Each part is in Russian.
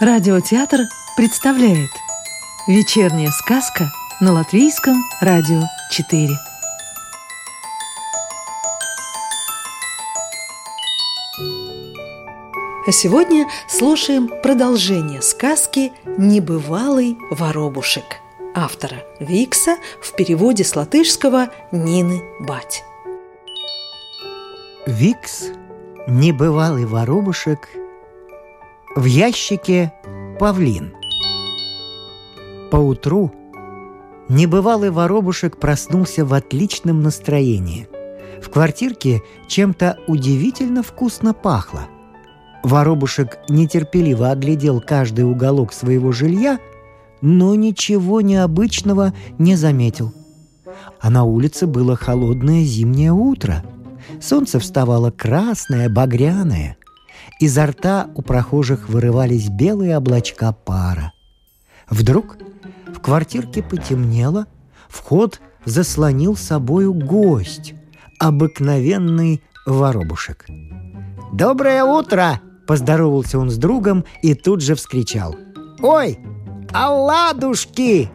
Радиотеатр представляет Вечерняя сказка на Латвийском радио 4 А сегодня слушаем продолжение сказки «Небывалый воробушек» автора Викса в переводе с латышского Нины Бать. Викс, небывалый воробушек, в ящике павлин. Поутру небывалый воробушек проснулся в отличном настроении. В квартирке чем-то удивительно вкусно пахло. Воробушек нетерпеливо оглядел каждый уголок своего жилья, но ничего необычного не заметил. А на улице было холодное зимнее утро. Солнце вставало красное, багряное. Изо рта у прохожих вырывались белые облачка пара. Вдруг в квартирке потемнело, вход заслонил собою гость, обыкновенный воробушек. «Доброе утро!» – поздоровался он с другом и тут же вскричал. «Ой, оладушки!»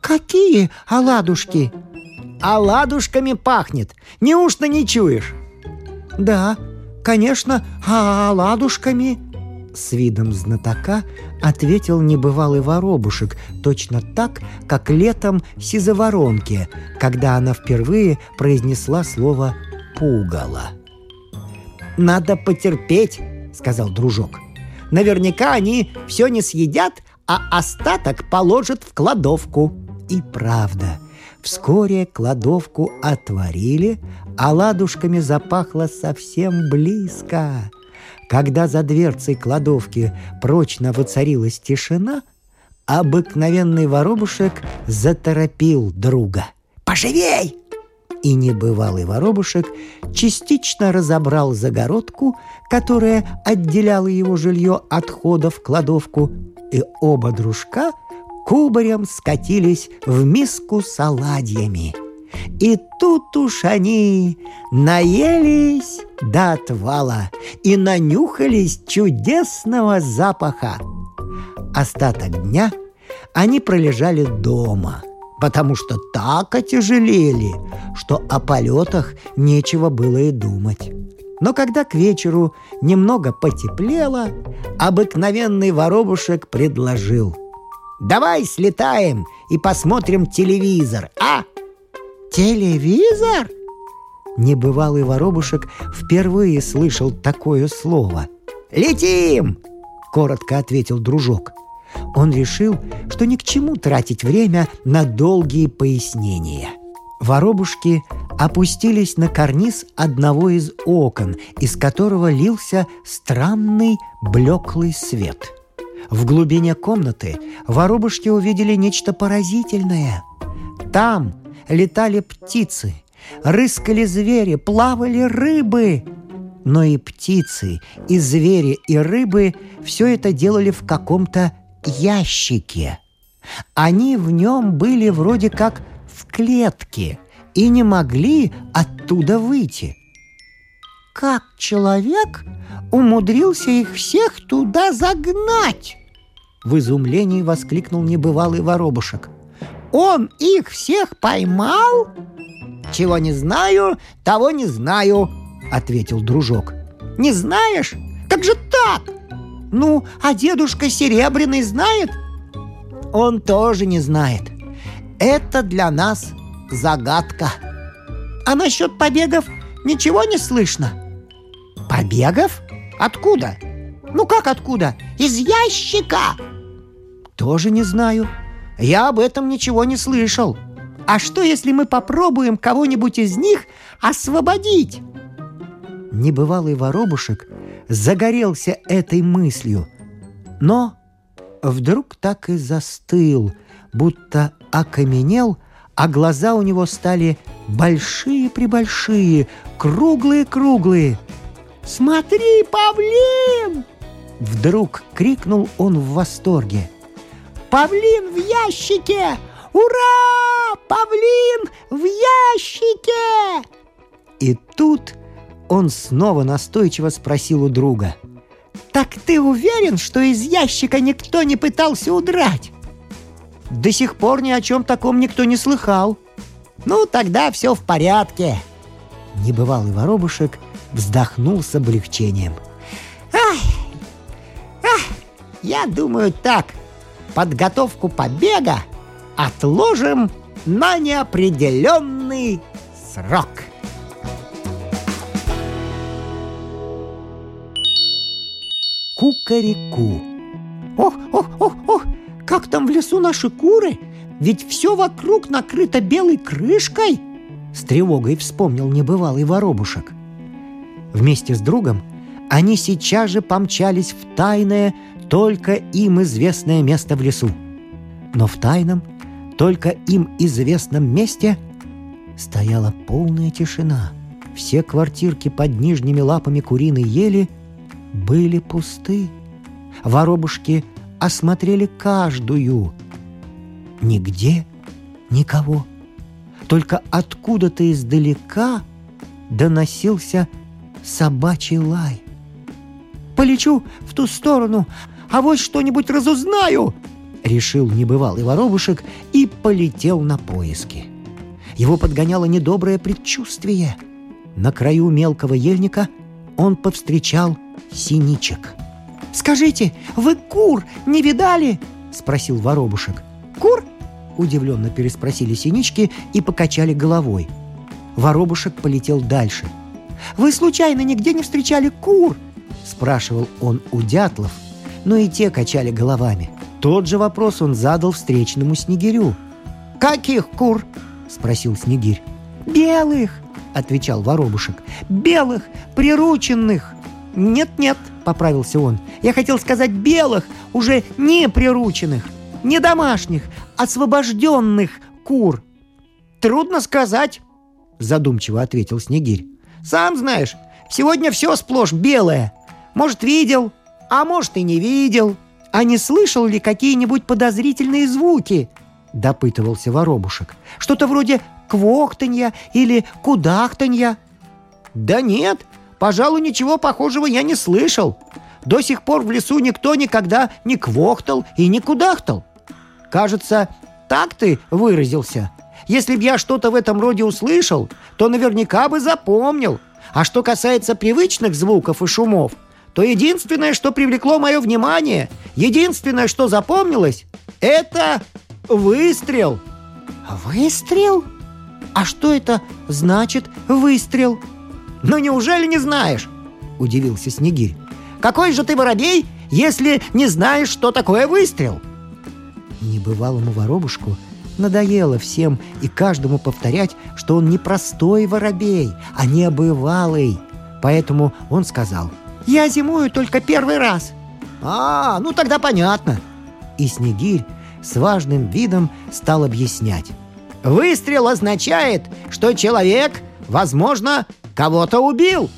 «Какие оладушки?» «Оладушками пахнет! Неужто не чуешь?» «Да, конечно, оладушками!» С видом знатока ответил небывалый воробушек, точно так, как летом сизоворонке, когда она впервые произнесла слово «пугало». «Надо потерпеть», — сказал дружок. «Наверняка они все не съедят, а остаток положат в кладовку». И правда, вскоре кладовку отворили, а ладушками запахло совсем близко. Когда за дверцей кладовки прочно воцарилась тишина, обыкновенный воробушек заторопил друга. «Поживей!» И небывалый воробушек частично разобрал загородку, которая отделяла его жилье от хода в кладовку, и оба дружка кубарем скатились в миску с оладьями. И тут уж они наелись до отвала и нанюхались чудесного запаха. Остаток дня они пролежали дома, потому что так отяжелели, что о полетах нечего было и думать. Но когда к вечеру немного потеплело, обыкновенный воробушек предложил «Давай слетаем и посмотрим телевизор, а?» «Телевизор?» Небывалый воробушек впервые слышал такое слово. «Летим!» — коротко ответил дружок. Он решил, что ни к чему тратить время на долгие пояснения. Воробушки опустились на карниз одного из окон, из которого лился странный блеклый свет. В глубине комнаты воробушки увидели нечто поразительное. Там летали птицы, рыскали звери, плавали рыбы. Но и птицы, и звери, и рыбы все это делали в каком-то ящике. Они в нем были вроде как в клетке и не могли оттуда выйти. Как человек умудрился их всех туда загнать? В изумлении воскликнул небывалый воробушек – он их всех поймал? Чего не знаю, того не знаю, ответил дружок. Не знаешь? Как же так? Ну, а дедушка Серебряный знает? Он тоже не знает. Это для нас загадка. А насчет побегов ничего не слышно. Побегов? Откуда? Ну как откуда? Из ящика. Тоже не знаю. Я об этом ничего не слышал. А что, если мы попробуем кого-нибудь из них освободить?» Небывалый воробушек загорелся этой мыслью, но вдруг так и застыл, будто окаменел, а глаза у него стали большие-пребольшие, круглые-круглые. «Смотри, павлин!» Вдруг крикнул он в восторге – Павлин в ящике! Ура! Павлин в ящике!» И тут он снова настойчиво спросил у друга. Так ты уверен, что из ящика никто не пытался удрать? До сих пор ни о чем таком никто не слыхал. Ну, тогда все в порядке. Небывалый воробушек вздохнул с облегчением. Ах, ах, я думаю так, подготовку побега отложим на неопределенный срок. Кукареку. Ох, ох, ох, ох, как там в лесу наши куры? Ведь все вокруг накрыто белой крышкой. С тревогой вспомнил небывалый воробушек. Вместе с другом они сейчас же помчались в тайное, только им известное место в лесу. Но в тайном, только им известном месте стояла полная тишина. Все квартирки под нижними лапами куриной ели были пусты. Воробушки осмотрели каждую. Нигде никого. Только откуда-то издалека доносился собачий лай. «Полечу в ту сторону, а вот что-нибудь разузнаю!» Решил небывалый воробушек и полетел на поиски. Его подгоняло недоброе предчувствие. На краю мелкого ельника он повстречал синичек. «Скажите, вы кур не видали?» — спросил воробушек. «Кур?» — удивленно переспросили синички и покачали головой. Воробушек полетел дальше. «Вы случайно нигде не встречали кур?» — спрашивал он у дятлов, но и те качали головами. Тот же вопрос он задал встречному снегирю. «Каких кур?» — спросил снегирь. «Белых!» — отвечал воробушек. «Белых, прирученных!» «Нет-нет», — поправился он. «Я хотел сказать белых, уже не прирученных, не домашних, освобожденных кур». «Трудно сказать», — задумчиво ответил Снегирь. «Сам знаешь, сегодня все сплошь белое. Может, видел, а может и не видел. А не слышал ли какие-нибудь подозрительные звуки?» — допытывался воробушек. «Что-то вроде квохтанья или кудахтанья?» «Да нет, Пожалуй, ничего похожего я не слышал. До сих пор в лесу никто никогда не квохтал и не кудахтал. Кажется, так ты выразился. Если б я что-то в этом роде услышал, то наверняка бы запомнил. А что касается привычных звуков и шумов, то единственное, что привлекло мое внимание, единственное, что запомнилось, это выстрел. Выстрел? А что это значит выстрел? «Ну неужели не знаешь?» – удивился Снегирь. «Какой же ты воробей, если не знаешь, что такое выстрел?» Небывалому воробушку надоело всем и каждому повторять, что он не простой воробей, а небывалый. Поэтому он сказал «Я зимую только первый раз». «А, ну тогда понятно». И Снегирь с важным видом стал объяснять. «Выстрел означает, что человек, возможно, Кого-то убил!»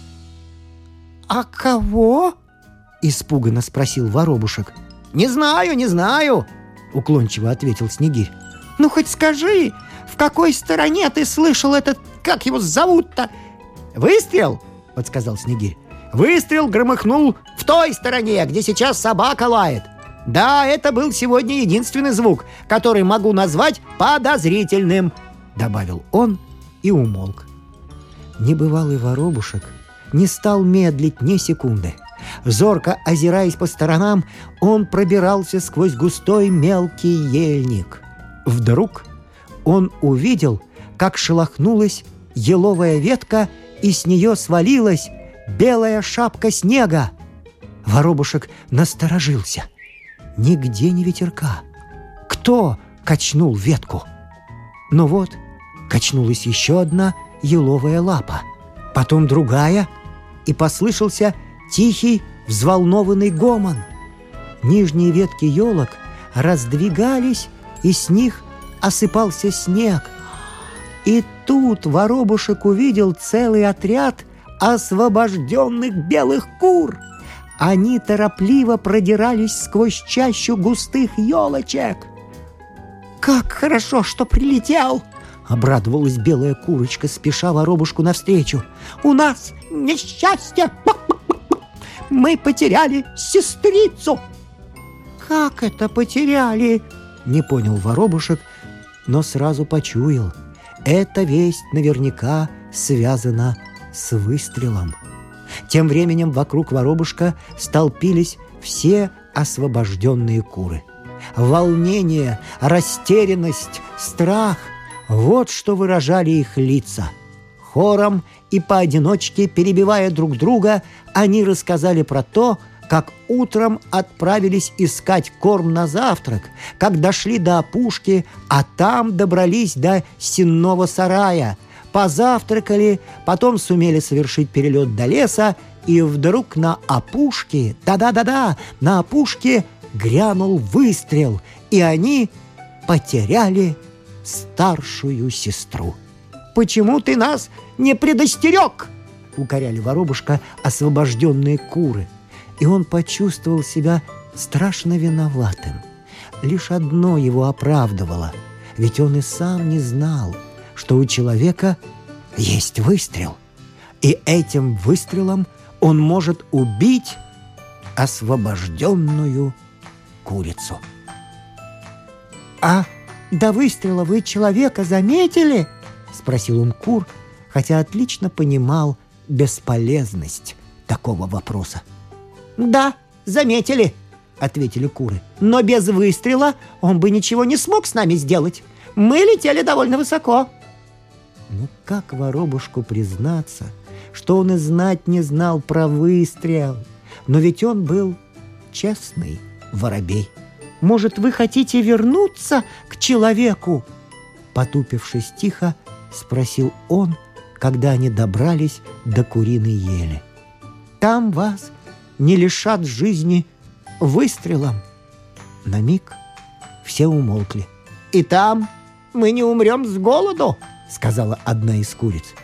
«А кого?» — испуганно спросил воробушек. «Не знаю, не знаю!» — уклончиво ответил Снегирь. «Ну хоть скажи, в какой стороне ты слышал этот... Как его зовут-то?» «Выстрел!» — подсказал Снегирь. «Выстрел громыхнул в той стороне, где сейчас собака лает. Да, это был сегодня единственный звук, который могу назвать подозрительным», — добавил он и умолк небывалый воробушек не стал медлить ни секунды. Зорко озираясь по сторонам, он пробирался сквозь густой мелкий ельник. Вдруг он увидел, как шелохнулась еловая ветка, и с нее свалилась белая шапка снега. Воробушек насторожился. Нигде не ветерка. Кто качнул ветку? Но вот качнулась еще одна еловая лапа, потом другая, и послышался тихий, взволнованный гомон. Нижние ветки елок раздвигались, и с них осыпался снег. И тут воробушек увидел целый отряд освобожденных белых кур. Они торопливо продирались сквозь чащу густых елочек. «Как хорошо, что прилетел!» Обрадовалась белая курочка, спеша воробушку навстречу. «У нас несчастье! мы потеряли сестрицу!» «Как это потеряли?» — не понял воробушек, но сразу почуял. Эта весть наверняка связана с выстрелом. Тем временем вокруг воробушка столпились все освобожденные куры. Волнение, растерянность, страх — вот что выражали их лица. Хором и поодиночке, перебивая друг друга, они рассказали про то, как утром отправились искать корм на завтрак, как дошли до опушки, а там добрались до сенного сарая, позавтракали, потом сумели совершить перелет до леса, и вдруг на опушке, да-да-да-да, на опушке грянул выстрел, и они потеряли старшую сестру. «Почему ты нас не предостерег?» — укоряли воробушка освобожденные куры. И он почувствовал себя страшно виноватым. Лишь одно его оправдывало, ведь он и сам не знал, что у человека есть выстрел. И этим выстрелом он может убить освобожденную курицу. «А до выстрела вы человека заметили?» — спросил он кур, хотя отлично понимал бесполезность такого вопроса. «Да, заметили», — ответили куры. «Но без выстрела он бы ничего не смог с нами сделать. Мы летели довольно высоко». Ну как воробушку признаться, что он и знать не знал про выстрел? Но ведь он был честный воробей. Может, вы хотите вернуться к человеку? Потупившись тихо, спросил он, когда они добрались до куриной ели. Там вас не лишат жизни выстрелом. На миг все умолкли. И там мы не умрем с голоду, сказала одна из куриц.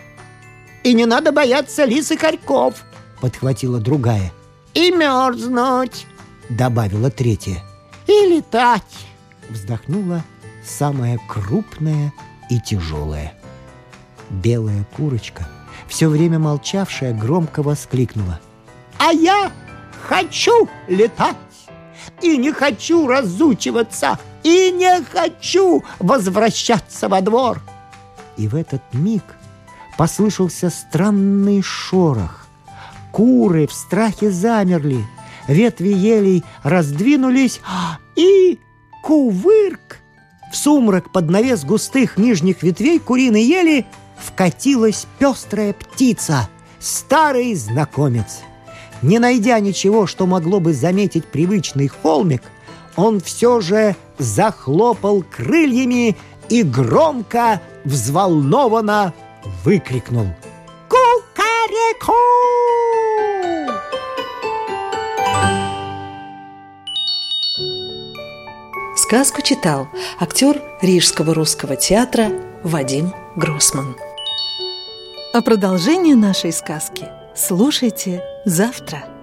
И не надо бояться лис и хорьков, подхватила другая. И мерзнуть, добавила третья. И летать, вздохнула самая крупная и тяжелая. Белая курочка, все время молчавшая, громко воскликнула. «А я хочу летать! И не хочу разучиваться! И не хочу возвращаться во двор!» И в этот миг послышался странный шорох. Куры в страхе замерли, ветви елей раздвинулись, и кувырк! В сумрак под навес густых нижних ветвей куриной ели вкатилась пестрая птица, старый знакомец. Не найдя ничего, что могло бы заметить привычный холмик, он все же захлопал крыльями и громко, взволнованно выкрикнул «Кукареку!» Сказку читал актер Рижского русского театра Вадим Гроссман. А продолжение нашей сказки слушайте завтра.